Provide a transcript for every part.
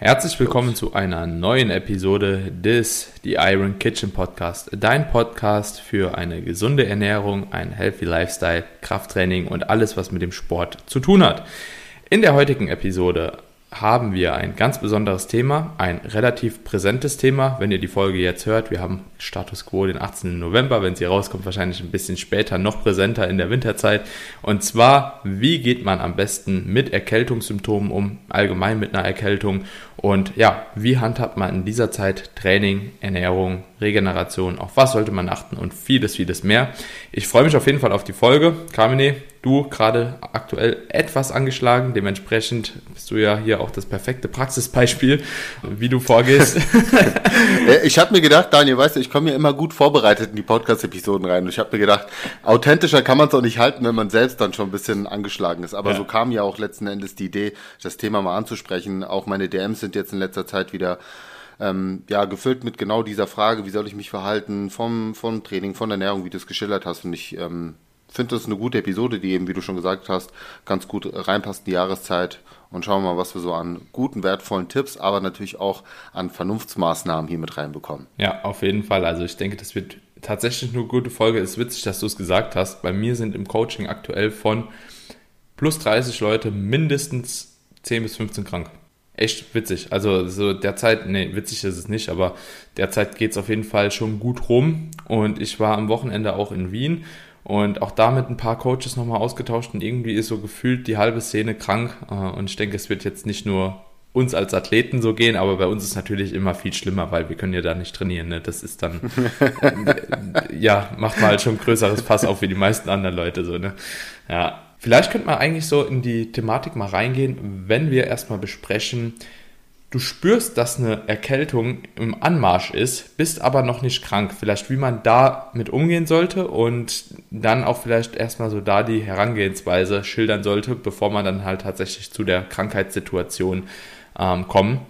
Herzlich willkommen zu einer neuen Episode des The Iron Kitchen Podcast. Dein Podcast für eine gesunde Ernährung, ein healthy Lifestyle, Krafttraining und alles, was mit dem Sport zu tun hat. In der heutigen Episode haben wir ein ganz besonderes Thema, ein relativ präsentes Thema. Wenn ihr die Folge jetzt hört, wir haben Status Quo den 18. November, wenn sie rauskommt, wahrscheinlich ein bisschen später, noch präsenter in der Winterzeit. Und zwar, wie geht man am besten mit Erkältungssymptomen um, allgemein mit einer Erkältung und ja, wie handhabt man in dieser Zeit Training, Ernährung, Regeneration, auf was sollte man achten und vieles, vieles mehr. Ich freue mich auf jeden Fall auf die Folge. Carmine, du gerade aktuell etwas angeschlagen, dementsprechend bist du ja hier auch das perfekte Praxisbeispiel, wie du vorgehst. ich habe mir gedacht, Daniel, weißt du, ich komme ja immer gut vorbereitet in die Podcast-Episoden rein und ich habe mir gedacht, authentischer kann man es auch nicht halten, wenn man selbst dann schon ein bisschen angeschlagen ist. Aber ja. so kam ja auch letzten Endes die Idee, das Thema mal anzusprechen. Auch meine DMs sind jetzt in letzter Zeit wieder ähm, ja, gefüllt mit genau dieser Frage, wie soll ich mich verhalten, vom, vom Training, von der Ernährung, wie du es geschildert hast. Und ich ähm, finde das eine gute Episode, die eben, wie du schon gesagt hast, ganz gut reinpasst in die Jahreszeit. Und schauen wir mal, was wir so an guten, wertvollen Tipps, aber natürlich auch an Vernunftsmaßnahmen hier mit reinbekommen. Ja, auf jeden Fall. Also ich denke, das wird tatsächlich eine gute Folge. Ist witzig, dass du es gesagt hast. Bei mir sind im Coaching aktuell von plus 30 Leute mindestens 10 bis 15 krank echt witzig. Also so derzeit, nee, witzig ist es nicht, aber derzeit geht es auf jeden Fall schon gut rum. Und ich war am Wochenende auch in Wien und auch da mit ein paar Coaches nochmal ausgetauscht und irgendwie ist so gefühlt die halbe Szene krank. Äh, und ich denke, es wird jetzt nicht nur uns als Athleten so gehen, aber bei uns ist natürlich immer viel schlimmer, weil wir können ja da nicht trainieren. Ne? Das ist dann, ja, macht mal halt schon ein größeres Pass auf wie die meisten anderen Leute so, ne? Ja, Vielleicht könnte man eigentlich so in die Thematik mal reingehen, wenn wir erstmal besprechen, du spürst, dass eine Erkältung im Anmarsch ist, bist aber noch nicht krank. Vielleicht wie man da mit umgehen sollte und dann auch vielleicht erstmal so da die Herangehensweise schildern sollte, bevor man dann halt tatsächlich zu der Krankheitssituation ähm, kommt.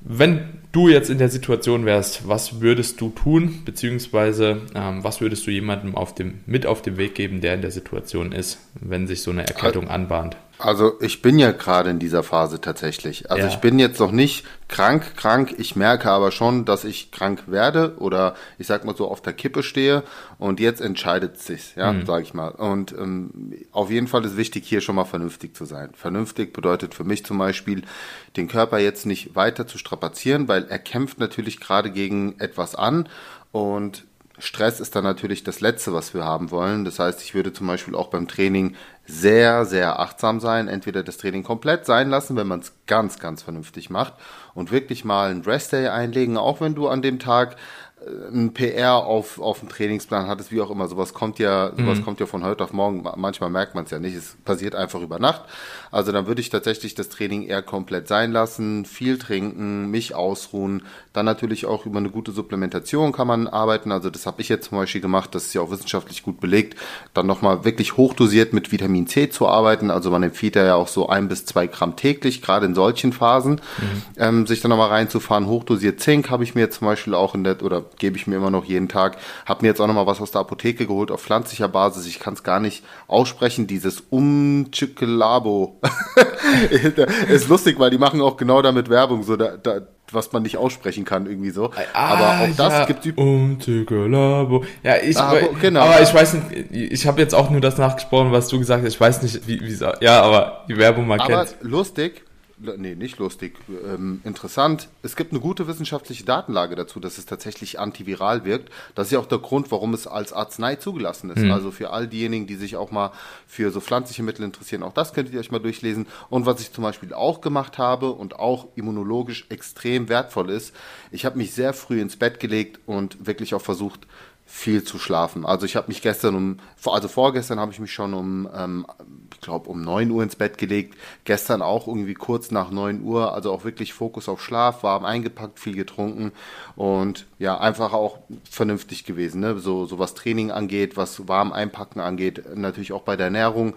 Wenn du jetzt in der Situation wärst, was würdest du tun, beziehungsweise ähm, was würdest du jemandem auf dem, mit auf den Weg geben, der in der Situation ist, wenn sich so eine Erkältung anbahnt? Also ich bin ja gerade in dieser Phase tatsächlich. Also ja. ich bin jetzt noch nicht krank, krank. Ich merke aber schon, dass ich krank werde oder ich sag mal so auf der Kippe stehe und jetzt entscheidet sich, ja, mhm. sage ich mal. Und ähm, auf jeden Fall ist wichtig, hier schon mal vernünftig zu sein. Vernünftig bedeutet für mich zum Beispiel, den Körper jetzt nicht weiter zu strapazieren, weil er kämpft natürlich gerade gegen etwas an und Stress ist dann natürlich das Letzte, was wir haben wollen. Das heißt, ich würde zum Beispiel auch beim Training sehr, sehr achtsam sein. Entweder das Training komplett sein lassen, wenn man es ganz, ganz vernünftig macht und wirklich mal einen Rest-Day einlegen, auch wenn du an dem Tag ein PR auf, auf dem Trainingsplan hattest, wie auch immer. Sowas kommt ja, sowas mhm. kommt ja von heute auf morgen. Manchmal merkt man es ja nicht. Es passiert einfach über Nacht. Also dann würde ich tatsächlich das Training eher komplett sein lassen, viel trinken, mich ausruhen. Dann natürlich auch über eine gute Supplementation kann man arbeiten. Also das habe ich jetzt zum Beispiel gemacht. Das ist ja auch wissenschaftlich gut belegt. Dann nochmal wirklich hochdosiert mit Vitamin C zu arbeiten. Also man empfiehlt ja auch so ein bis zwei Gramm täglich, gerade in solchen Phasen, mhm. ähm, sich dann nochmal reinzufahren. Hochdosiert Zink habe ich mir jetzt zum Beispiel auch in der, oder gebe ich mir immer noch jeden Tag. Habe mir jetzt auch noch mal was aus der Apotheke geholt auf pflanzlicher Basis. Ich kann es gar nicht aussprechen, dieses Umchikelabo. ist lustig, weil die machen auch genau damit Werbung, so da, da was man nicht aussprechen kann, irgendwie so. Ah, aber auch das ja, gibt Umchikelabo. Ja, ich, ah, genau. aber ich weiß nicht, ich habe jetzt auch nur das nachgesprochen, was du gesagt hast. Ich weiß nicht, wie, wie ja, aber die Werbung man aber kennt. lustig, nee, nicht lustig, ähm, interessant. Es gibt eine gute wissenschaftliche Datenlage dazu, dass es tatsächlich antiviral wirkt. Das ist ja auch der Grund, warum es als Arznei zugelassen ist. Mhm. Also für all diejenigen, die sich auch mal für so pflanzliche Mittel interessieren, auch das könntet ihr euch mal durchlesen. Und was ich zum Beispiel auch gemacht habe und auch immunologisch extrem wertvoll ist, ich habe mich sehr früh ins Bett gelegt und wirklich auch versucht, viel zu schlafen. Also ich habe mich gestern um, also vorgestern habe ich mich schon um, ähm, glaube um neun Uhr ins Bett gelegt. Gestern auch irgendwie kurz nach neun Uhr. Also auch wirklich Fokus auf Schlaf, warm eingepackt, viel getrunken und ja einfach auch vernünftig gewesen. Ne? So, so was Training angeht, was warm einpacken angeht, natürlich auch bei der Ernährung.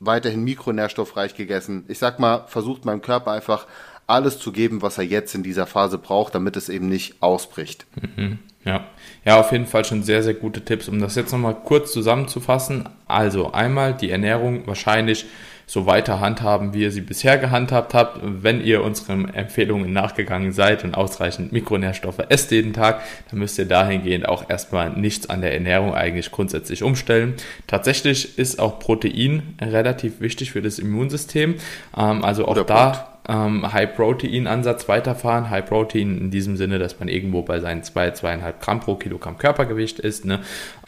Weiterhin mikronährstoffreich gegessen. Ich sag mal, versucht meinem Körper einfach alles zu geben, was er jetzt in dieser Phase braucht, damit es eben nicht ausbricht. Mhm. Ja. ja, auf jeden Fall schon sehr, sehr gute Tipps. Um das jetzt nochmal kurz zusammenzufassen. Also einmal die Ernährung wahrscheinlich so weiter handhaben, wie ihr sie bisher gehandhabt habt. Wenn ihr unseren Empfehlungen nachgegangen seid und ausreichend Mikronährstoffe esst jeden Tag, dann müsst ihr dahingehend auch erstmal nichts an der Ernährung eigentlich grundsätzlich umstellen. Tatsächlich ist auch Protein relativ wichtig für das Immunsystem. Ähm, also auch da ähm, High-Protein-Ansatz weiterfahren. High-Protein in diesem Sinne, dass man irgendwo bei seinen 2, zwei, 2,5 Gramm pro Kilogramm Körpergewicht ist. Ne?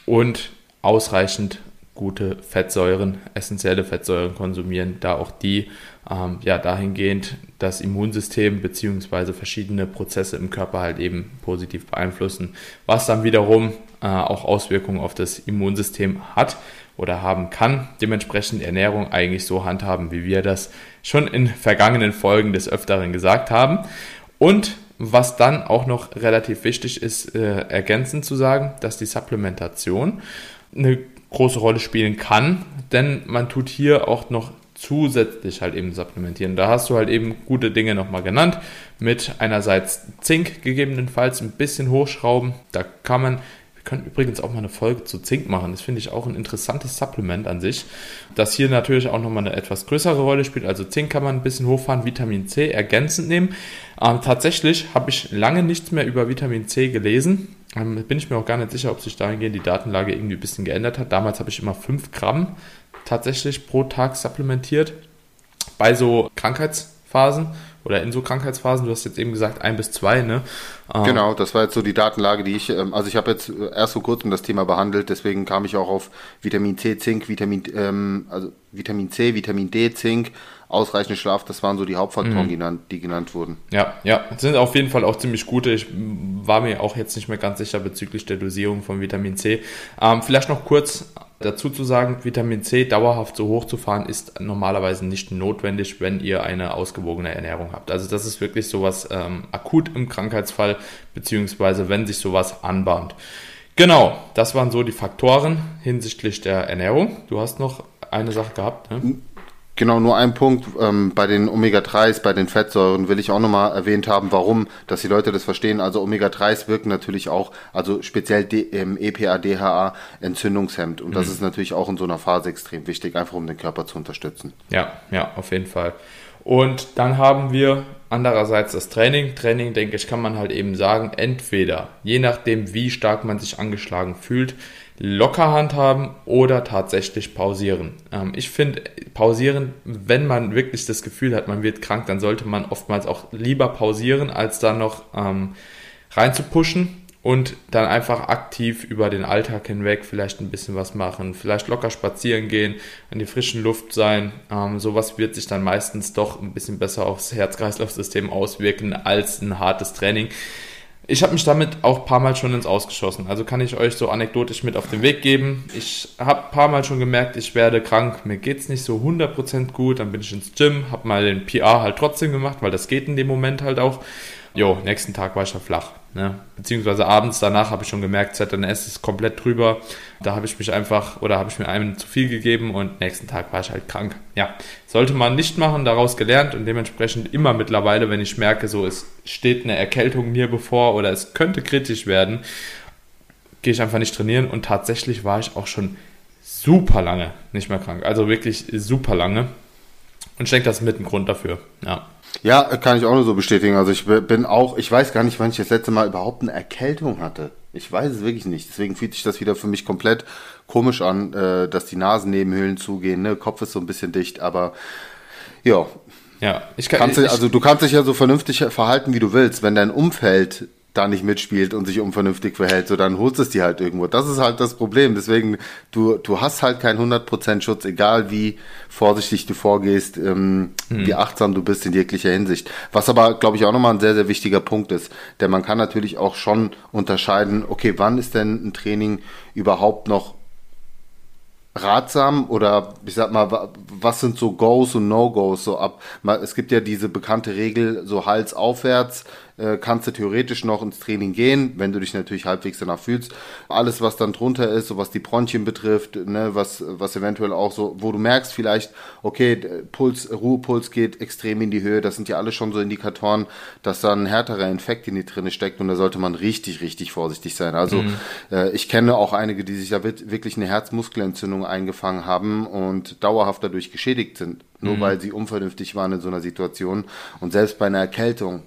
Und ausreichend gute Fettsäuren, essentielle Fettsäuren konsumieren, da auch die ähm, ja dahingehend das Immunsystem bzw. verschiedene Prozesse im Körper halt eben positiv beeinflussen, was dann wiederum äh, auch Auswirkungen auf das Immunsystem hat oder haben kann. Dementsprechend Ernährung eigentlich so handhaben, wie wir das schon in vergangenen Folgen des Öfteren gesagt haben. Und was dann auch noch relativ wichtig ist, äh, ergänzend zu sagen, dass die Supplementation eine große Rolle spielen kann, denn man tut hier auch noch zusätzlich halt eben supplementieren. Da hast du halt eben gute Dinge nochmal genannt, mit einerseits Zink gegebenenfalls ein bisschen hochschrauben. Da kann man wir können übrigens auch mal eine Folge zu Zink machen. Das finde ich auch ein interessantes Supplement an sich. Das hier natürlich auch nochmal eine etwas größere Rolle spielt. Also Zink kann man ein bisschen hochfahren, Vitamin C ergänzend nehmen. Ähm, tatsächlich habe ich lange nichts mehr über Vitamin C gelesen. Ähm, bin ich mir auch gar nicht sicher, ob sich dahingehend die Datenlage irgendwie ein bisschen geändert hat. Damals habe ich immer 5 Gramm tatsächlich pro Tag supplementiert. Bei so Krankheitsphasen oder in so Krankheitsphasen, du hast jetzt eben gesagt, ein bis zwei, ne? Ähm, genau, das war jetzt so die Datenlage, die ich, ähm, also ich habe jetzt erst vor kurzem das Thema behandelt, deswegen kam ich auch auf Vitamin C, Zink, Vitamin, ähm, also Vitamin C, Vitamin D, Zink, ausreichend Schlaf, das waren so die Hauptfaktoren, mhm. die, genannt, die genannt wurden. Ja, ja, sind auf jeden Fall auch ziemlich gute. Ich war mir auch jetzt nicht mehr ganz sicher bezüglich der Dosierung von Vitamin C. Ähm, vielleicht noch kurz dazu zu sagen, Vitamin C dauerhaft so hoch zu fahren, ist normalerweise nicht notwendig, wenn ihr eine ausgewogene Ernährung habt. Also das ist wirklich sowas ähm, akut im Krankheitsfall, beziehungsweise wenn sich sowas anbahnt. Genau, das waren so die Faktoren hinsichtlich der Ernährung. Du hast noch eine Sache gehabt. Ne? Genau, nur ein Punkt. Ähm, bei den Omega-3s, bei den Fettsäuren will ich auch nochmal erwähnt haben, warum, dass die Leute das verstehen. Also Omega-3s wirken natürlich auch, also speziell D, ähm, EPA, DHA, Entzündungshemd. Und das mhm. ist natürlich auch in so einer Phase extrem wichtig, einfach um den Körper zu unterstützen. Ja, ja, auf jeden Fall. Und dann haben wir andererseits das Training. Training, denke ich, kann man halt eben sagen, entweder, je nachdem, wie stark man sich angeschlagen fühlt, locker handhaben oder tatsächlich pausieren. Ähm, ich finde, pausieren, wenn man wirklich das Gefühl hat, man wird krank, dann sollte man oftmals auch lieber pausieren, als dann noch ähm, rein zu pushen und dann einfach aktiv über den Alltag hinweg vielleicht ein bisschen was machen, vielleicht locker spazieren gehen, in die frischen Luft sein. Ähm, sowas wird sich dann meistens doch ein bisschen besser aufs Herz-Kreislauf-System auswirken als ein hartes Training. Ich habe mich damit auch ein paar Mal schon ins Ausgeschossen. Also kann ich euch so anekdotisch mit auf den Weg geben. Ich habe ein paar Mal schon gemerkt, ich werde krank, mir geht es nicht so 100% gut. Dann bin ich ins Gym, habe mal den PR halt trotzdem gemacht, weil das geht in dem Moment halt auch. Jo, nächsten Tag war ich ja flach. Ne? Beziehungsweise abends danach habe ich schon gemerkt, ZNS ist komplett drüber. Da habe ich mich einfach oder habe ich mir einen zu viel gegeben und nächsten Tag war ich halt krank. Ja, sollte man nicht machen, daraus gelernt und dementsprechend immer mittlerweile, wenn ich merke, so es steht eine Erkältung mir bevor oder es könnte kritisch werden, gehe ich einfach nicht trainieren und tatsächlich war ich auch schon super lange nicht mehr krank. Also wirklich super lange. Und ich denke, das ist mit ein Grund dafür. Ja. Ja, kann ich auch nur so bestätigen. Also ich bin auch, ich weiß gar nicht, wann ich das letzte Mal überhaupt eine Erkältung hatte. Ich weiß es wirklich nicht. Deswegen fühlt sich das wieder für mich komplett komisch an, äh, dass die Nasennebenhöhlen zugehen. Ne? Kopf ist so ein bisschen dicht, aber ja. Ja, ich kann. Kannst ich, also du kannst dich ja so vernünftig verhalten, wie du willst. Wenn dein Umfeld da nicht mitspielt und sich unvernünftig verhält, so dann holst es dir halt irgendwo. Das ist halt das Problem. Deswegen, du, du hast halt keinen 100% Schutz, egal wie vorsichtig du vorgehst, ähm, mhm. wie achtsam du bist in jeglicher Hinsicht. Was aber, glaube ich, auch nochmal ein sehr, sehr wichtiger Punkt ist. Denn man kann natürlich auch schon unterscheiden, okay, wann ist denn ein Training überhaupt noch ratsam oder ich sag mal, was sind so Goes und No-Goes so ab? Es gibt ja diese bekannte Regel, so Hals aufwärts, äh, kannst du theoretisch noch ins Training gehen, wenn du dich natürlich halbwegs danach fühlst. Alles, was dann drunter ist, so was die Bronchien betrifft, ne, was, was eventuell auch so, wo du merkst vielleicht, okay, Puls, Ruhepuls geht extrem in die Höhe, das sind ja alle schon so Indikatoren, dass da ein härterer Infekt in die drinne steckt und da sollte man richtig, richtig vorsichtig sein. Also mhm. äh, ich kenne auch einige, die sich ja wirklich eine Herzmuskelentzündung eingefangen haben und dauerhaft dadurch geschädigt sind, nur mhm. weil sie unvernünftig waren in so einer Situation. Und selbst bei einer Erkältung,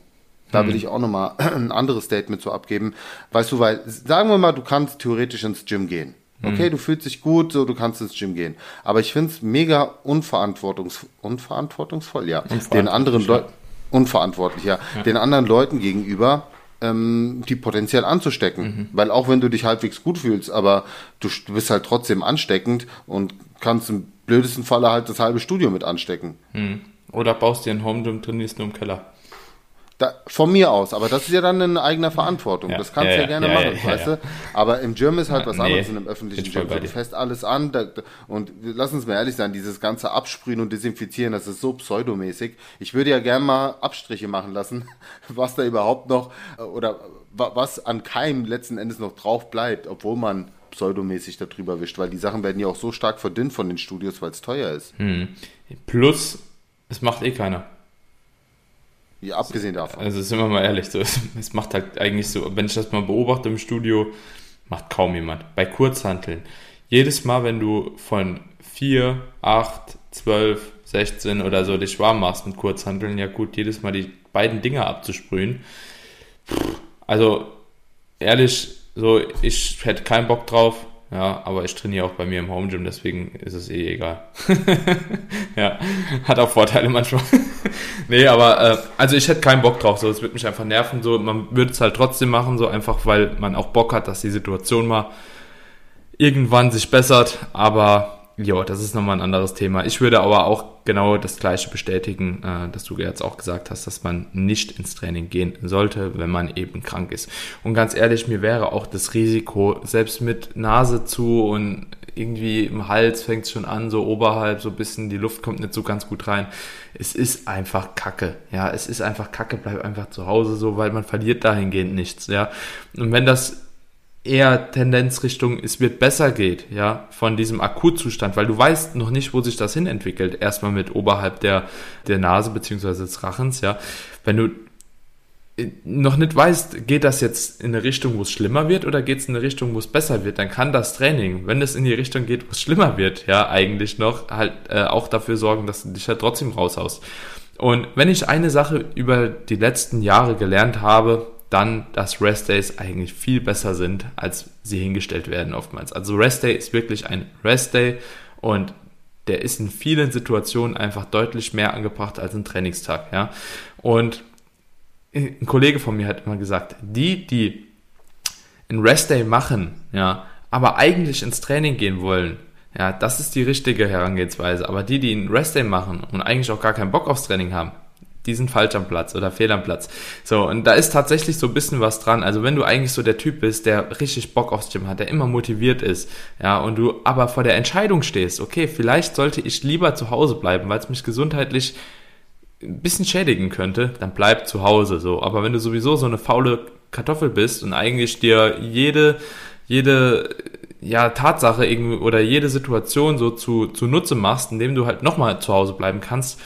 da will mhm. ich auch nochmal ein anderes Statement zu abgeben. Weißt du, weil, sagen wir mal, du kannst theoretisch ins Gym gehen. Mhm. Okay, du fühlst dich gut, so du kannst ins Gym gehen. Aber ich finde es mega unverantwortungs unverantwortungsvoll, ja. Den anderen Leuten unverantwortlich, ja. ja. Den anderen Leuten gegenüber ähm, die potenziell anzustecken. Mhm. Weil auch wenn du dich halbwegs gut fühlst, aber du, du bist halt trotzdem ansteckend und kannst im blödesten Falle halt das halbe Studio mit anstecken. Mhm. Oder baust dir ein Home Gym, trainierst nur im Keller. Da, von mir aus, aber das ist ja dann in eigener Verantwortung. Ja, das kannst du ja, ja, gerne machen, weißt du? Aber im Gym ist halt was nee, anderes in einem öffentlichen Gym. Du fährst alles an da, und lass uns mal ehrlich sein, dieses ganze Absprühen und Desinfizieren, das ist so pseudomäßig. Ich würde ja gerne mal Abstriche machen lassen, was da überhaupt noch oder was an Keim letzten Endes noch drauf bleibt, obwohl man pseudomäßig darüber wischt, weil die Sachen werden ja auch so stark verdünnt von den Studios, weil es teuer ist. Hm. Plus, es macht eh keiner. Ja, abgesehen davon. Also sind wir mal ehrlich, so, es macht halt eigentlich so, wenn ich das mal beobachte im Studio, macht kaum jemand. Bei Kurzhanteln. Jedes Mal, wenn du von 4, 8, 12, 16 oder so dich warm machst mit Kurzhanteln, ja gut, jedes Mal die beiden Dinger abzusprühen. Also ehrlich, so ich hätte keinen Bock drauf. Ja, aber ich trainiere auch bei mir im Home Gym, deswegen ist es eh egal. ja, hat auch Vorteile manchmal. nee, aber äh, also ich hätte keinen Bock drauf, so es würde mich einfach nerven, so man würde es halt trotzdem machen, so einfach weil man auch Bock hat, dass die Situation mal irgendwann sich bessert, aber ja, das ist nochmal ein anderes Thema. Ich würde aber auch genau das Gleiche bestätigen, äh, dass du jetzt auch gesagt hast, dass man nicht ins Training gehen sollte, wenn man eben krank ist. Und ganz ehrlich, mir wäre auch das Risiko, selbst mit Nase zu und irgendwie im Hals fängt es schon an, so oberhalb, so bisschen, die Luft kommt nicht so ganz gut rein. Es ist einfach Kacke. Ja, es ist einfach Kacke, bleib einfach zu Hause so, weil man verliert dahingehend nichts. Ja, und wenn das eher Tendenz Richtung, es wird besser geht, ja, von diesem Akutzustand, weil du weißt noch nicht, wo sich das hin entwickelt. Erstmal mit oberhalb der, der Nase beziehungsweise des Rachens, ja. Wenn du äh, noch nicht weißt, geht das jetzt in eine Richtung, wo es schlimmer wird oder geht es in eine Richtung, wo es besser wird, dann kann das Training, wenn es in die Richtung geht, wo es schlimmer wird, ja, eigentlich noch halt äh, auch dafür sorgen, dass du dich halt trotzdem raushaust. Und wenn ich eine Sache über die letzten Jahre gelernt habe, dann, dass Rest Days eigentlich viel besser sind, als sie hingestellt werden oftmals. Also Rest Day ist wirklich ein Rest Day und der ist in vielen Situationen einfach deutlich mehr angebracht als ein Trainingstag, ja. Und ein Kollege von mir hat immer gesagt, die, die ein Rest Day machen, ja, aber eigentlich ins Training gehen wollen, ja, das ist die richtige Herangehensweise. Aber die, die einen Rest Day machen und eigentlich auch gar keinen Bock aufs Training haben, die sind falsch am Platz oder fehl am Platz. So, und da ist tatsächlich so ein bisschen was dran. Also wenn du eigentlich so der Typ bist, der richtig Bock aufs Gym hat, der immer motiviert ist, ja, und du aber vor der Entscheidung stehst, okay, vielleicht sollte ich lieber zu Hause bleiben, weil es mich gesundheitlich ein bisschen schädigen könnte, dann bleib zu Hause so. Aber wenn du sowieso so eine faule Kartoffel bist und eigentlich dir jede, jede ja, Tatsache irgendwie oder jede Situation so zu, zu Nutze machst, indem du halt nochmal zu Hause bleiben kannst,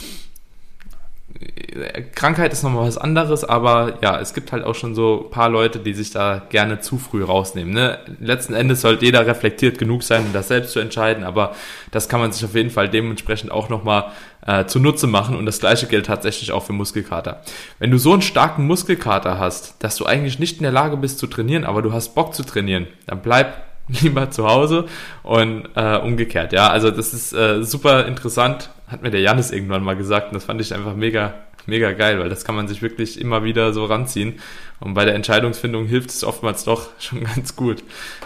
Krankheit ist nochmal was anderes, aber ja, es gibt halt auch schon so ein paar Leute, die sich da gerne zu früh rausnehmen. Ne? Letzten Endes sollte jeder reflektiert genug sein, um das selbst zu entscheiden, aber das kann man sich auf jeden Fall dementsprechend auch nochmal äh, zunutze machen und das gleiche gilt tatsächlich auch für Muskelkater. Wenn du so einen starken Muskelkater hast, dass du eigentlich nicht in der Lage bist zu trainieren, aber du hast Bock zu trainieren, dann bleib lieber zu Hause und äh, umgekehrt. Ja, also das ist äh, super interessant, hat mir der Janis irgendwann mal gesagt und das fand ich einfach mega, mega geil, weil das kann man sich wirklich immer wieder so ranziehen und bei der Entscheidungsfindung hilft es oftmals doch schon ganz gut.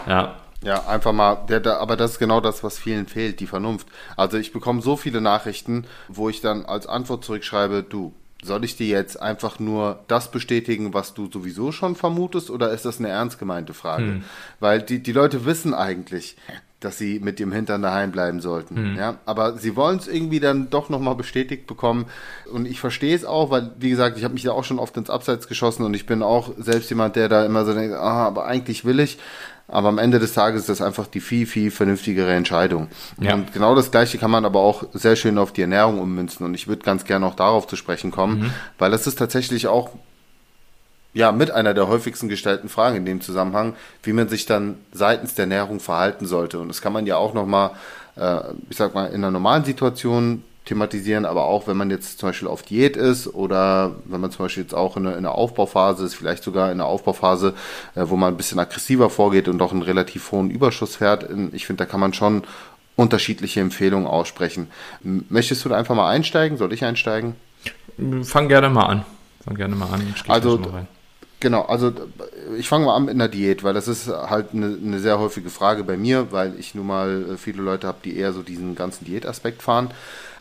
Ja. Ja, einfach mal, der, aber das ist genau das, was vielen fehlt, die Vernunft. Also ich bekomme so viele Nachrichten, wo ich dann als Antwort zurückschreibe, du, soll ich dir jetzt einfach nur das bestätigen, was du sowieso schon vermutest, oder ist das eine ernst gemeinte Frage? Hm. Weil die, die Leute wissen eigentlich, dass sie mit dem Hintern daheim bleiben sollten. Mhm. Ja, aber sie wollen es irgendwie dann doch nochmal bestätigt bekommen. Und ich verstehe es auch, weil, wie gesagt, ich habe mich da auch schon oft ins Abseits geschossen und ich bin auch selbst jemand, der da immer so denkt, ah, aber eigentlich will ich. Aber am Ende des Tages ist das einfach die viel, viel vernünftigere Entscheidung. Ja. Und genau das Gleiche kann man aber auch sehr schön auf die Ernährung ummünzen. Und ich würde ganz gerne auch darauf zu sprechen kommen, mhm. weil das ist tatsächlich auch ja, mit einer der häufigsten gestellten Fragen in dem Zusammenhang, wie man sich dann seitens der Ernährung verhalten sollte. Und das kann man ja auch nochmal, äh, ich sag mal, in einer normalen Situation thematisieren, aber auch wenn man jetzt zum Beispiel auf Diät ist oder wenn man zum Beispiel jetzt auch in einer Aufbauphase ist, vielleicht sogar in einer Aufbauphase, äh, wo man ein bisschen aggressiver vorgeht und doch einen relativ hohen Überschuss fährt. Ich finde, da kann man schon unterschiedliche Empfehlungen aussprechen. Möchtest du da einfach mal einsteigen? Soll ich einsteigen? Fang gerne mal an. Fang gerne mal an. also, Genau, also ich fange mal an mit einer Diät, weil das ist halt eine, eine, sehr häufige Frage bei mir, weil ich nun mal äh, viele Leute habe, die eher so diesen ganzen Diätaspekt fahren.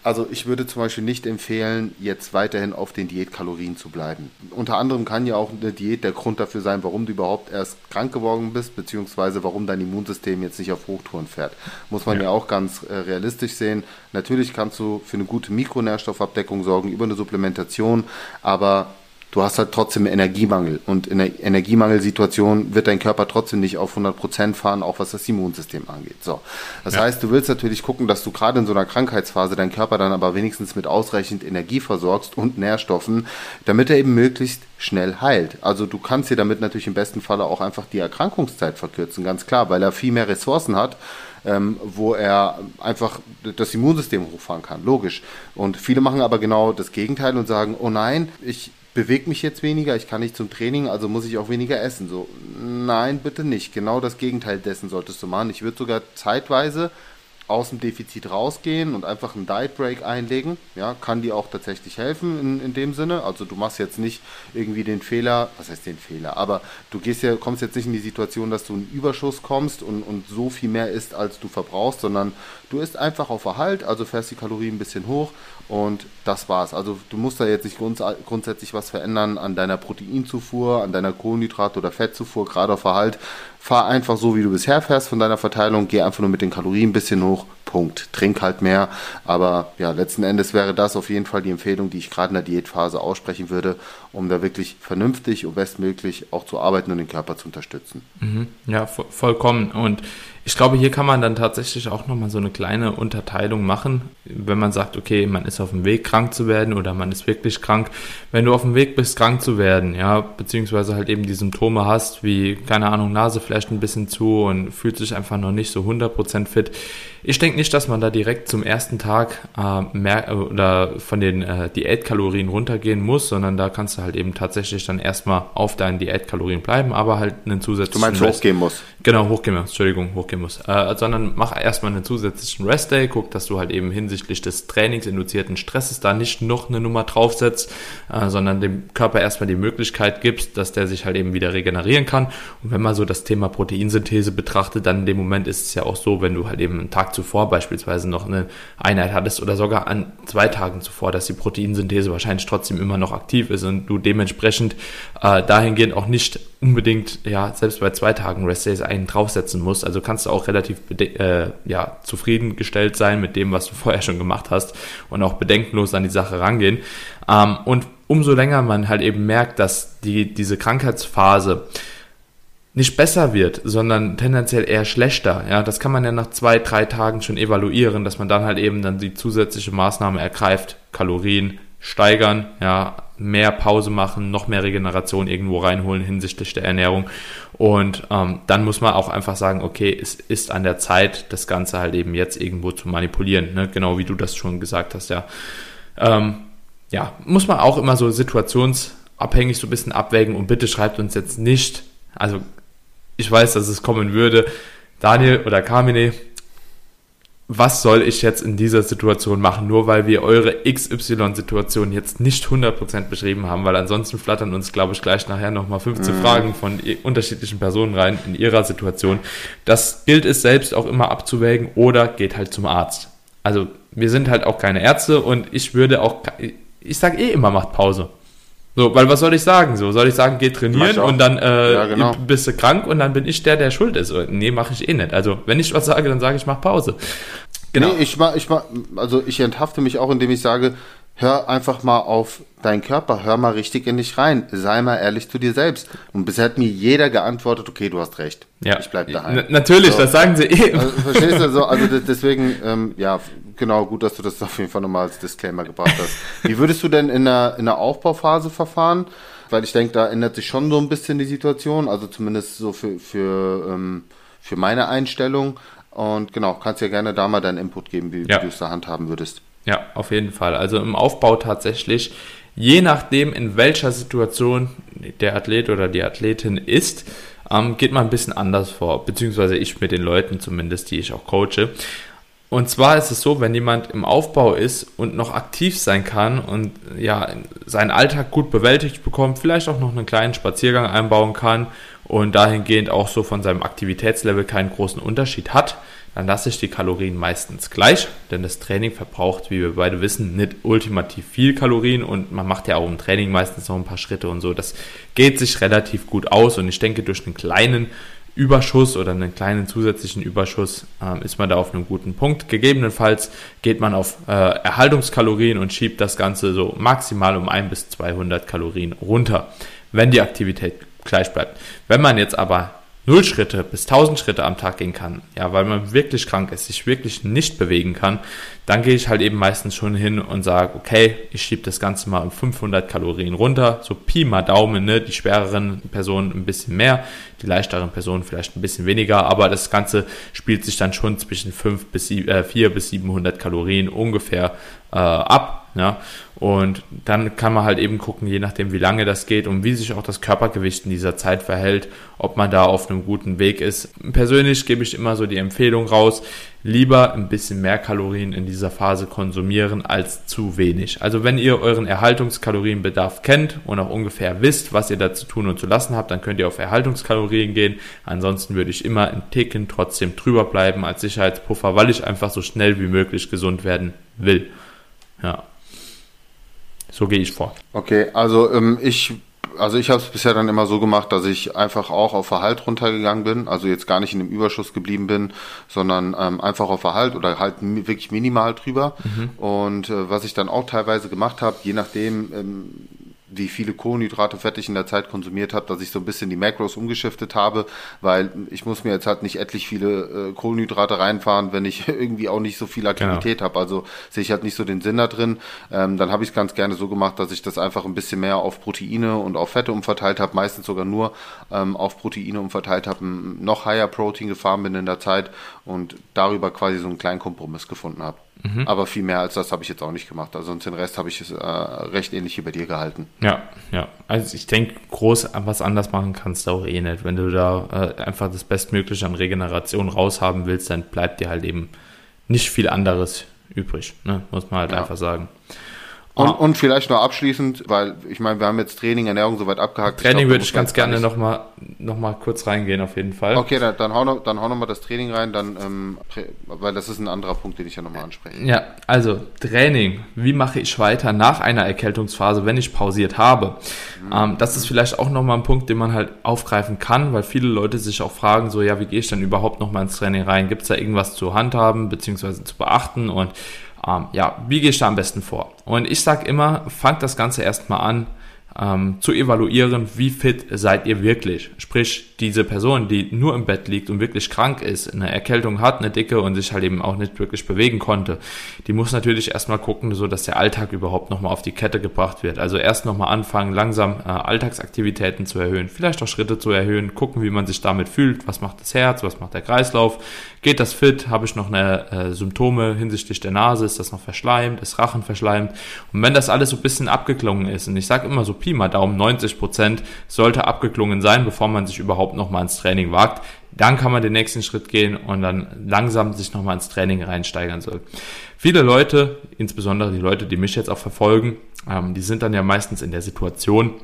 Also ich würde zum Beispiel nicht empfehlen, jetzt weiterhin auf den Diätkalorien zu bleiben. Unter anderem kann ja auch eine Diät der Grund dafür sein, warum du überhaupt erst krank geworden bist, beziehungsweise warum dein Immunsystem jetzt nicht auf Hochtouren fährt. Muss man ja, ja auch ganz äh, realistisch sehen. Natürlich kannst du für eine gute Mikronährstoffabdeckung sorgen über eine Supplementation, aber du hast halt trotzdem Energiemangel. Und in der Energiemangelsituation wird dein Körper trotzdem nicht auf 100% fahren, auch was das Immunsystem angeht. So. Das ja. heißt, du willst natürlich gucken, dass du gerade in so einer Krankheitsphase deinen Körper dann aber wenigstens mit ausreichend Energie versorgst und Nährstoffen, damit er eben möglichst schnell heilt. Also du kannst dir damit natürlich im besten Falle auch einfach die Erkrankungszeit verkürzen, ganz klar, weil er viel mehr Ressourcen hat, ähm, wo er einfach das Immunsystem hochfahren kann, logisch. Und viele machen aber genau das Gegenteil und sagen, oh nein, ich bewege mich jetzt weniger, ich kann nicht zum Training, also muss ich auch weniger essen. So, nein, bitte nicht. Genau das Gegenteil dessen solltest du machen. Ich würde sogar zeitweise aus dem Defizit rausgehen und einfach einen Diet Break einlegen. Ja, kann dir auch tatsächlich helfen in, in dem Sinne. Also du machst jetzt nicht irgendwie den Fehler, was heißt den Fehler, aber du gehst ja, kommst jetzt nicht in die Situation, dass du einen Überschuss kommst und, und so viel mehr isst, als du verbrauchst, sondern du isst einfach auf Erhalt, also fährst die Kalorien ein bisschen hoch und das war's. Also du musst da jetzt nicht grunds grundsätzlich was verändern an deiner Proteinzufuhr, an deiner Kohlenhydrat- oder Fettzufuhr, gerade auf Erhalt. Fahr einfach so, wie du bisher fährst von deiner Verteilung, geh einfach nur mit den Kalorien ein bisschen hoch, Punkt. Trink halt mehr. Aber ja, letzten Endes wäre das auf jeden Fall die Empfehlung, die ich gerade in der Diätphase aussprechen würde, um da wirklich vernünftig und bestmöglich auch zu arbeiten und den Körper zu unterstützen. Mhm. Ja, vollkommen. Und ich glaube, hier kann man dann tatsächlich auch nochmal so eine kleine Unterteilung machen, wenn man sagt, okay, man ist auf dem Weg, krank zu werden oder man ist wirklich krank. Wenn du auf dem Weg bist, krank zu werden, ja, beziehungsweise halt eben die Symptome hast, wie, keine Ahnung, Nase vielleicht ein bisschen zu und fühlt sich einfach noch nicht so 100% fit. Ich denke nicht, dass man da direkt zum ersten Tag äh, mehr oder von den äh, Diätkalorien runtergehen muss, sondern da kannst du halt eben tatsächlich dann erstmal auf deinen Diätkalorien bleiben, aber halt einen zusätzlichen. Du meinst hochgehen muss? Genau, hochgehen muss, Entschuldigung, hochgehen muss. Äh, sondern mach erstmal einen zusätzlichen Rest-Day, guck, dass du halt eben hinsichtlich des trainingsinduzierten Stresses da nicht noch eine Nummer draufsetzt, äh, sondern dem Körper erstmal die Möglichkeit gibst, dass der sich halt eben wieder regenerieren kann. Und wenn man so das Thema Proteinsynthese betrachtet, dann in dem Moment ist es ja auch so, wenn du halt eben einen Tag zuvor beispielsweise noch eine Einheit hattest oder sogar an zwei Tagen zuvor, dass die Proteinsynthese wahrscheinlich trotzdem immer noch aktiv ist und du dementsprechend äh, dahingehend auch nicht unbedingt, ja, selbst bei zwei Tagen Rest Days einen draufsetzen musst. Also kannst du auch relativ äh, ja, zufriedengestellt sein mit dem, was du vorher schon gemacht hast und auch bedenkenlos an die Sache rangehen. Ähm, und umso länger man halt eben merkt, dass die, diese Krankheitsphase nicht besser wird, sondern tendenziell eher schlechter. Ja, das kann man ja nach zwei, drei Tagen schon evaluieren, dass man dann halt eben dann die zusätzliche Maßnahme ergreift, Kalorien steigern, ja, mehr Pause machen, noch mehr Regeneration irgendwo reinholen hinsichtlich der Ernährung. Und ähm, dann muss man auch einfach sagen, okay, es ist an der Zeit, das Ganze halt eben jetzt irgendwo zu manipulieren, ne? genau wie du das schon gesagt hast, ja. Ähm, ja, muss man auch immer so situationsabhängig so ein bisschen abwägen und bitte schreibt uns jetzt nicht, also ich weiß, dass es kommen würde. Daniel oder Carmine, was soll ich jetzt in dieser Situation machen, nur weil wir eure XY-Situation jetzt nicht 100% beschrieben haben, weil ansonsten flattern uns, glaube ich, gleich nachher nochmal 15 mhm. Fragen von unterschiedlichen Personen rein in ihrer Situation. Das gilt es selbst auch immer abzuwägen oder geht halt zum Arzt. Also wir sind halt auch keine Ärzte und ich würde auch, ich sage eh immer, macht Pause. So, weil was soll ich sagen? So, soll ich sagen, geh trainieren und dann äh, ja, genau. bist du krank und dann bin ich der, der schuld ist. Nee, mache ich eh nicht. Also, wenn ich was sage, dann sage ich, mach Pause. Genau. Nee, ich mach, ich mach, also ich enthafte mich auch, indem ich sage, hör einfach mal auf deinen Körper, hör mal richtig in dich rein, sei mal ehrlich zu dir selbst. Und bisher hat mir jeder geantwortet, okay, du hast recht. Ja. Ich bleib daheim. N natürlich, so. das sagen sie eh. Also, verstehst du so? Also deswegen, ähm, ja, genau, gut, dass du das auf jeden Fall nochmal als Disclaimer gebracht hast. Wie würdest du denn in der, in der Aufbauphase verfahren? Weil ich denke, da ändert sich schon so ein bisschen die Situation, also zumindest so für, für, ähm, für meine Einstellung. Und genau, kannst ja gerne da mal deinen Input geben, wie, ja. wie du es da handhaben würdest. Ja, auf jeden Fall. Also im Aufbau tatsächlich, je nachdem, in welcher Situation der Athlet oder die Athletin ist, ähm, geht man ein bisschen anders vor, beziehungsweise ich mit den Leuten zumindest, die ich auch coache. Und zwar ist es so, wenn jemand im Aufbau ist und noch aktiv sein kann und ja, seinen Alltag gut bewältigt bekommt, vielleicht auch noch einen kleinen Spaziergang einbauen kann und dahingehend auch so von seinem Aktivitätslevel keinen großen Unterschied hat, dann lasse ich die Kalorien meistens gleich, denn das Training verbraucht, wie wir beide wissen, nicht ultimativ viel Kalorien und man macht ja auch im Training meistens noch ein paar Schritte und so. Das geht sich relativ gut aus und ich denke, durch einen kleinen Überschuss oder einen kleinen zusätzlichen Überschuss äh, ist man da auf einem guten Punkt. Gegebenenfalls geht man auf äh, Erhaltungskalorien und schiebt das Ganze so maximal um 1 bis 200 Kalorien runter, wenn die Aktivität gleich bleibt. Wenn man jetzt aber null Schritte bis 1000 Schritte am Tag gehen kann, ja, weil man wirklich krank ist, sich wirklich nicht bewegen kann, dann gehe ich halt eben meistens schon hin und sage, okay, ich schiebe das Ganze mal um 500 Kalorien runter, so Pi mal Daumen, ne, die schwereren Personen ein bisschen mehr, die leichteren Personen vielleicht ein bisschen weniger, aber das Ganze spielt sich dann schon zwischen 5 bis 7, äh, 4 bis 700 Kalorien ungefähr äh, ab ja, und dann kann man halt eben gucken, je nachdem, wie lange das geht und wie sich auch das Körpergewicht in dieser Zeit verhält, ob man da auf einem guten Weg ist. Persönlich gebe ich immer so die Empfehlung raus, lieber ein bisschen mehr Kalorien in dieser Phase konsumieren als zu wenig. Also wenn ihr euren Erhaltungskalorienbedarf kennt und auch ungefähr wisst, was ihr da zu tun und zu lassen habt, dann könnt ihr auf Erhaltungskalorien gehen. Ansonsten würde ich immer ein Ticken trotzdem drüber bleiben als Sicherheitspuffer, weil ich einfach so schnell wie möglich gesund werden will. Ja. So gehe ich vor. Okay, also ähm, ich also ich habe es bisher dann immer so gemacht, dass ich einfach auch auf Verhalt runtergegangen bin, also jetzt gar nicht in dem Überschuss geblieben bin, sondern ähm, einfach auf Verhalt oder halt wirklich minimal drüber. Mhm. Und äh, was ich dann auch teilweise gemacht habe, je nachdem, ähm, wie viele Kohlenhydrate, Fette ich in der Zeit konsumiert habe, dass ich so ein bisschen die Macros umgeschiftet habe, weil ich muss mir jetzt halt nicht etlich viele äh, Kohlenhydrate reinfahren, wenn ich irgendwie auch nicht so viel Aktivität genau. habe. Also sehe ich halt nicht so den Sinn da drin. Ähm, dann habe ich es ganz gerne so gemacht, dass ich das einfach ein bisschen mehr auf Proteine und auf Fette umverteilt habe, meistens sogar nur ähm, auf Proteine umverteilt habe, noch higher Protein gefahren bin in der Zeit und darüber quasi so einen kleinen Kompromiss gefunden habe. Mhm. Aber viel mehr als das habe ich jetzt auch nicht gemacht. Also sonst den Rest habe ich es äh, recht ähnlich wie bei dir gehalten. Ja, ja. Also ich denke, groß was anders machen kannst du auch eh nicht. Wenn du da äh, einfach das Bestmögliche an Regeneration raushaben willst, dann bleibt dir halt eben nicht viel anderes übrig, ne? muss man halt ja. einfach sagen. Und, ah. und vielleicht noch abschließend, weil ich meine, wir haben jetzt Training, Ernährung soweit abgehakt. Training ich glaub, würde ich ganz gerne nochmal noch mal kurz reingehen, auf jeden Fall. Okay, dann, dann hau noch, dann hau noch mal das Training rein, dann, ähm, weil das ist ein anderer Punkt, den ich ja nochmal anspreche. Ja, also Training. Wie mache ich weiter nach einer Erkältungsphase, wenn ich pausiert habe? Mhm. Ähm, das ist vielleicht auch nochmal ein Punkt, den man halt aufgreifen kann, weil viele Leute sich auch fragen, so, ja, wie gehe ich dann überhaupt nochmal ins Training rein? Gibt es da irgendwas zu handhaben, beziehungsweise zu beachten? Und ähm, ja, wie ich da am besten vor? Und ich sage immer, fangt das Ganze erstmal an, ähm, zu evaluieren, wie fit seid ihr wirklich. Sprich, diese Person, die nur im Bett liegt und wirklich krank ist, eine Erkältung hat, eine Dicke und sich halt eben auch nicht wirklich bewegen konnte, die muss natürlich erstmal gucken, so dass der Alltag überhaupt nochmal auf die Kette gebracht wird. Also erst nochmal anfangen, langsam äh, Alltagsaktivitäten zu erhöhen, vielleicht auch Schritte zu erhöhen, gucken, wie man sich damit fühlt, was macht das Herz, was macht der Kreislauf, geht das fit, habe ich noch eine äh, Symptome hinsichtlich der Nase, ist das noch verschleimt, ist Rachen verschleimt? Und wenn das alles so ein bisschen abgeklungen ist und ich sage immer so Pi mal Daumen 90 Prozent sollte abgeklungen sein, bevor man sich überhaupt nochmal ins Training wagt. Dann kann man den nächsten Schritt gehen und dann langsam sich nochmal ins Training reinsteigern soll. Viele Leute, insbesondere die Leute, die mich jetzt auch verfolgen, ähm, die sind dann ja meistens in der Situation,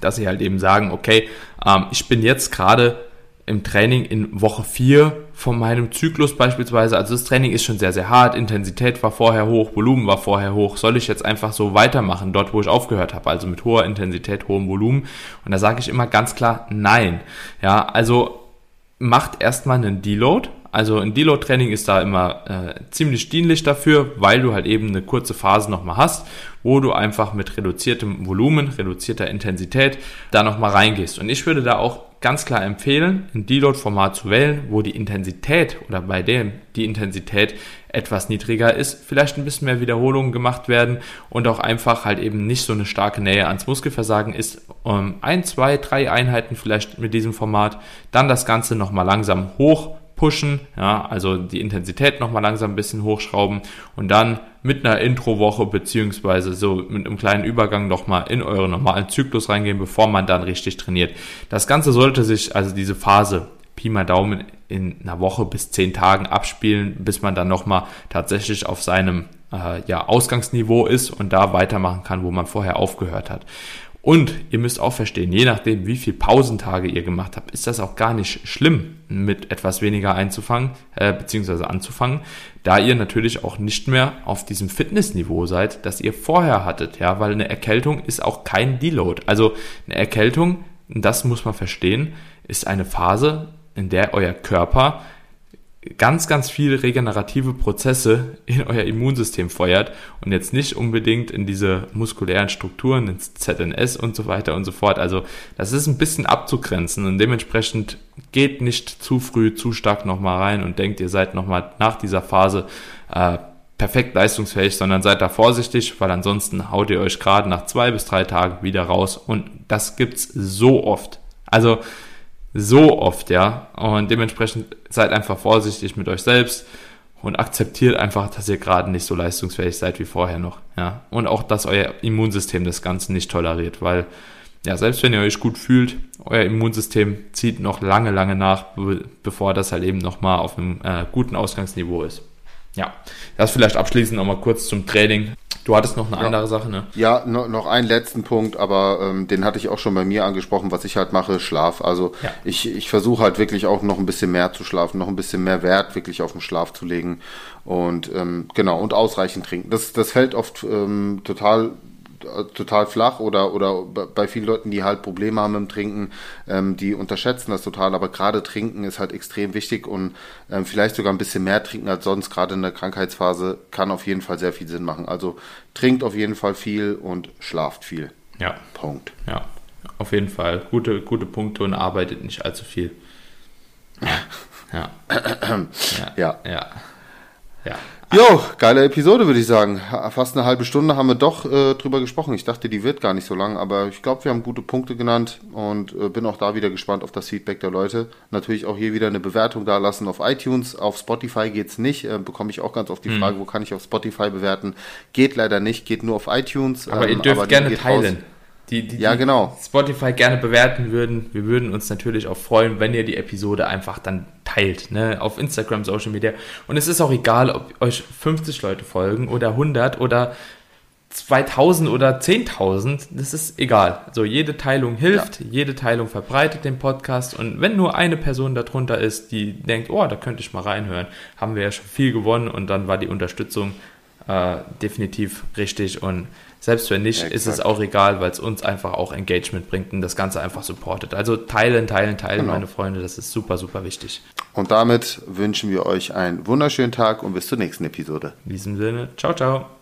dass sie halt eben sagen, okay, ähm, ich bin jetzt gerade im Training in Woche 4 von meinem Zyklus beispielsweise. Also das Training ist schon sehr, sehr hart. Intensität war vorher hoch, Volumen war vorher hoch. Soll ich jetzt einfach so weitermachen, dort wo ich aufgehört habe? Also mit hoher Intensität, hohem Volumen. Und da sage ich immer ganz klar nein. Ja, also macht erstmal einen Deload. Also ein Deload-Training ist da immer äh, ziemlich dienlich dafür, weil du halt eben eine kurze Phase nochmal hast, wo du einfach mit reduziertem Volumen, reduzierter Intensität da nochmal reingehst. Und ich würde da auch ganz klar empfehlen, ein Deload-Format zu wählen, wo die Intensität oder bei dem die Intensität etwas niedriger ist, vielleicht ein bisschen mehr Wiederholungen gemacht werden und auch einfach halt eben nicht so eine starke Nähe ans Muskelversagen ist. Um ein, zwei, drei Einheiten vielleicht mit diesem Format, dann das Ganze nochmal langsam hoch pushen, ja, also die Intensität nochmal langsam ein bisschen hochschrauben und dann mit einer Introwoche beziehungsweise so mit einem kleinen Übergang nochmal in euren normalen Zyklus reingehen, bevor man dann richtig trainiert. Das Ganze sollte sich, also diese Phase, Pi mal Daumen, in einer Woche bis zehn Tagen abspielen, bis man dann nochmal tatsächlich auf seinem äh, ja, Ausgangsniveau ist und da weitermachen kann, wo man vorher aufgehört hat. Und ihr müsst auch verstehen, je nachdem, wie viel Pausentage ihr gemacht habt, ist das auch gar nicht schlimm, mit etwas weniger einzufangen, äh, beziehungsweise anzufangen, da ihr natürlich auch nicht mehr auf diesem Fitnessniveau seid, das ihr vorher hattet, ja, weil eine Erkältung ist auch kein Deload. Also eine Erkältung, das muss man verstehen, ist eine Phase, in der euer Körper ganz, ganz viele regenerative Prozesse in euer Immunsystem feuert und jetzt nicht unbedingt in diese muskulären Strukturen, ins ZNS und so weiter und so fort. Also das ist ein bisschen abzugrenzen und dementsprechend geht nicht zu früh, zu stark nochmal rein und denkt, ihr seid nochmal nach dieser Phase äh, perfekt leistungsfähig, sondern seid da vorsichtig, weil ansonsten haut ihr euch gerade nach zwei bis drei Tagen wieder raus und das gibt's so oft. Also so oft, ja. Und dementsprechend seid einfach vorsichtig mit euch selbst und akzeptiert einfach, dass ihr gerade nicht so leistungsfähig seid wie vorher noch, ja. Und auch, dass euer Immunsystem das Ganze nicht toleriert, weil, ja, selbst wenn ihr euch gut fühlt, euer Immunsystem zieht noch lange, lange nach, bevor das halt eben nochmal auf einem äh, guten Ausgangsniveau ist. Ja, das vielleicht abschließend nochmal kurz zum Training. Du hattest noch eine ja. andere Sache, ne? Ja, no, noch einen letzten Punkt, aber ähm, den hatte ich auch schon bei mir angesprochen, was ich halt mache, Schlaf. Also ja. ich, ich versuche halt wirklich auch noch ein bisschen mehr zu schlafen, noch ein bisschen mehr Wert wirklich auf den Schlaf zu legen und ähm, genau und ausreichend trinken. Das, das fällt oft ähm, total total flach oder, oder bei vielen Leuten, die halt Probleme haben mit dem Trinken, ähm, die unterschätzen das total. Aber gerade Trinken ist halt extrem wichtig und ähm, vielleicht sogar ein bisschen mehr trinken als sonst, gerade in der Krankheitsphase, kann auf jeden Fall sehr viel Sinn machen. Also trinkt auf jeden Fall viel und schlaft viel. Ja. Punkt. Ja, auf jeden Fall. Gute, gute Punkte und arbeitet nicht allzu viel. Ja. ja. ja. ja. ja. Jo, geile Episode, würde ich sagen. Fast eine halbe Stunde haben wir doch äh, drüber gesprochen. Ich dachte, die wird gar nicht so lang, aber ich glaube, wir haben gute Punkte genannt und äh, bin auch da wieder gespannt auf das Feedback der Leute. Natürlich auch hier wieder eine Bewertung da lassen auf iTunes. Auf Spotify geht's nicht. Äh, bekomme ich auch ganz oft die hm. Frage, wo kann ich auf Spotify bewerten? Geht leider nicht, geht nur auf iTunes. Aber ähm, ihr dürft aber gerne teilen. Raus die, die, ja, genau. Spotify gerne bewerten würden. Wir würden uns natürlich auch freuen, wenn ihr die Episode einfach dann teilt, ne, auf Instagram, Social Media. Und es ist auch egal, ob euch 50 Leute folgen oder 100 oder 2000 oder 10.000, das ist egal. So, jede Teilung hilft, ja. jede Teilung verbreitet den Podcast und wenn nur eine Person darunter ist, die denkt, oh, da könnte ich mal reinhören, haben wir ja schon viel gewonnen und dann war die Unterstützung äh, definitiv richtig und selbst wenn nicht, ja, ist es auch egal, weil es uns einfach auch Engagement bringt und das Ganze einfach supportet. Also teilen, teilen, teilen, genau. meine Freunde, das ist super, super wichtig. Und damit wünschen wir euch einen wunderschönen Tag und bis zur nächsten Episode. In diesem Sinne, ciao, ciao.